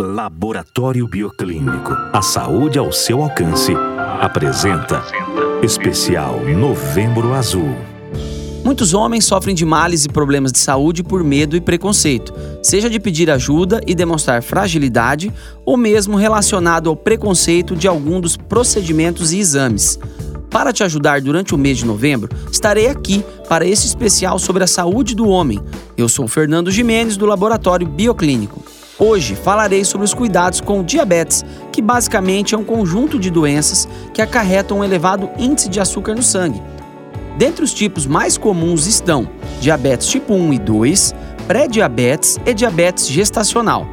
Laboratório Bioclínico. A saúde ao seu alcance. Apresenta Especial Novembro Azul. Muitos homens sofrem de males e problemas de saúde por medo e preconceito, seja de pedir ajuda e demonstrar fragilidade, ou mesmo relacionado ao preconceito de algum dos procedimentos e exames. Para te ajudar durante o mês de novembro, estarei aqui para esse especial sobre a saúde do homem. Eu sou Fernando Jimenez, do Laboratório Bioclínico. Hoje falarei sobre os cuidados com o diabetes, que basicamente é um conjunto de doenças que acarretam um elevado índice de açúcar no sangue. Dentre os tipos mais comuns estão diabetes tipo 1 e 2, pré-diabetes e diabetes gestacional.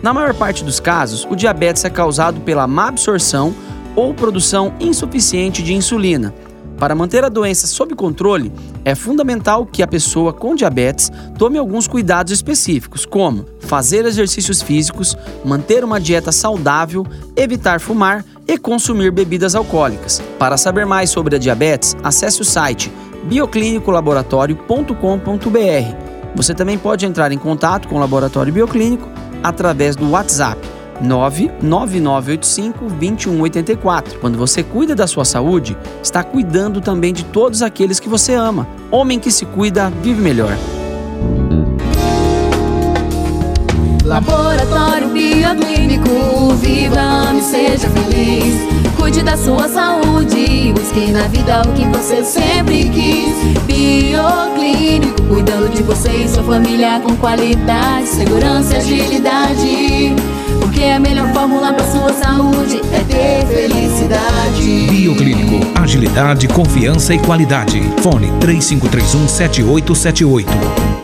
Na maior parte dos casos, o diabetes é causado pela má absorção ou produção insuficiente de insulina, para manter a doença sob controle, é fundamental que a pessoa com diabetes tome alguns cuidados específicos, como fazer exercícios físicos, manter uma dieta saudável, evitar fumar e consumir bebidas alcoólicas. Para saber mais sobre a diabetes, acesse o site bioclinicolaboratório.com.br. Você também pode entrar em contato com o Laboratório Bioclínico através do WhatsApp 99985 2184. Quando você cuida da sua saúde, está cuidando também de todos aqueles que você ama. Homem que se cuida, vive melhor. Laboratório Bioclínico, viva, ame, seja feliz. Cuide da sua saúde, busque na vida o que você sempre quis. Bioclínico, cuidando de você e sua família com qualidade, segurança e agilidade. Porque a melhor fórmula para sua saúde é ter felicidade. Bioclínico, agilidade, confiança e qualidade. Fone 3531 7878.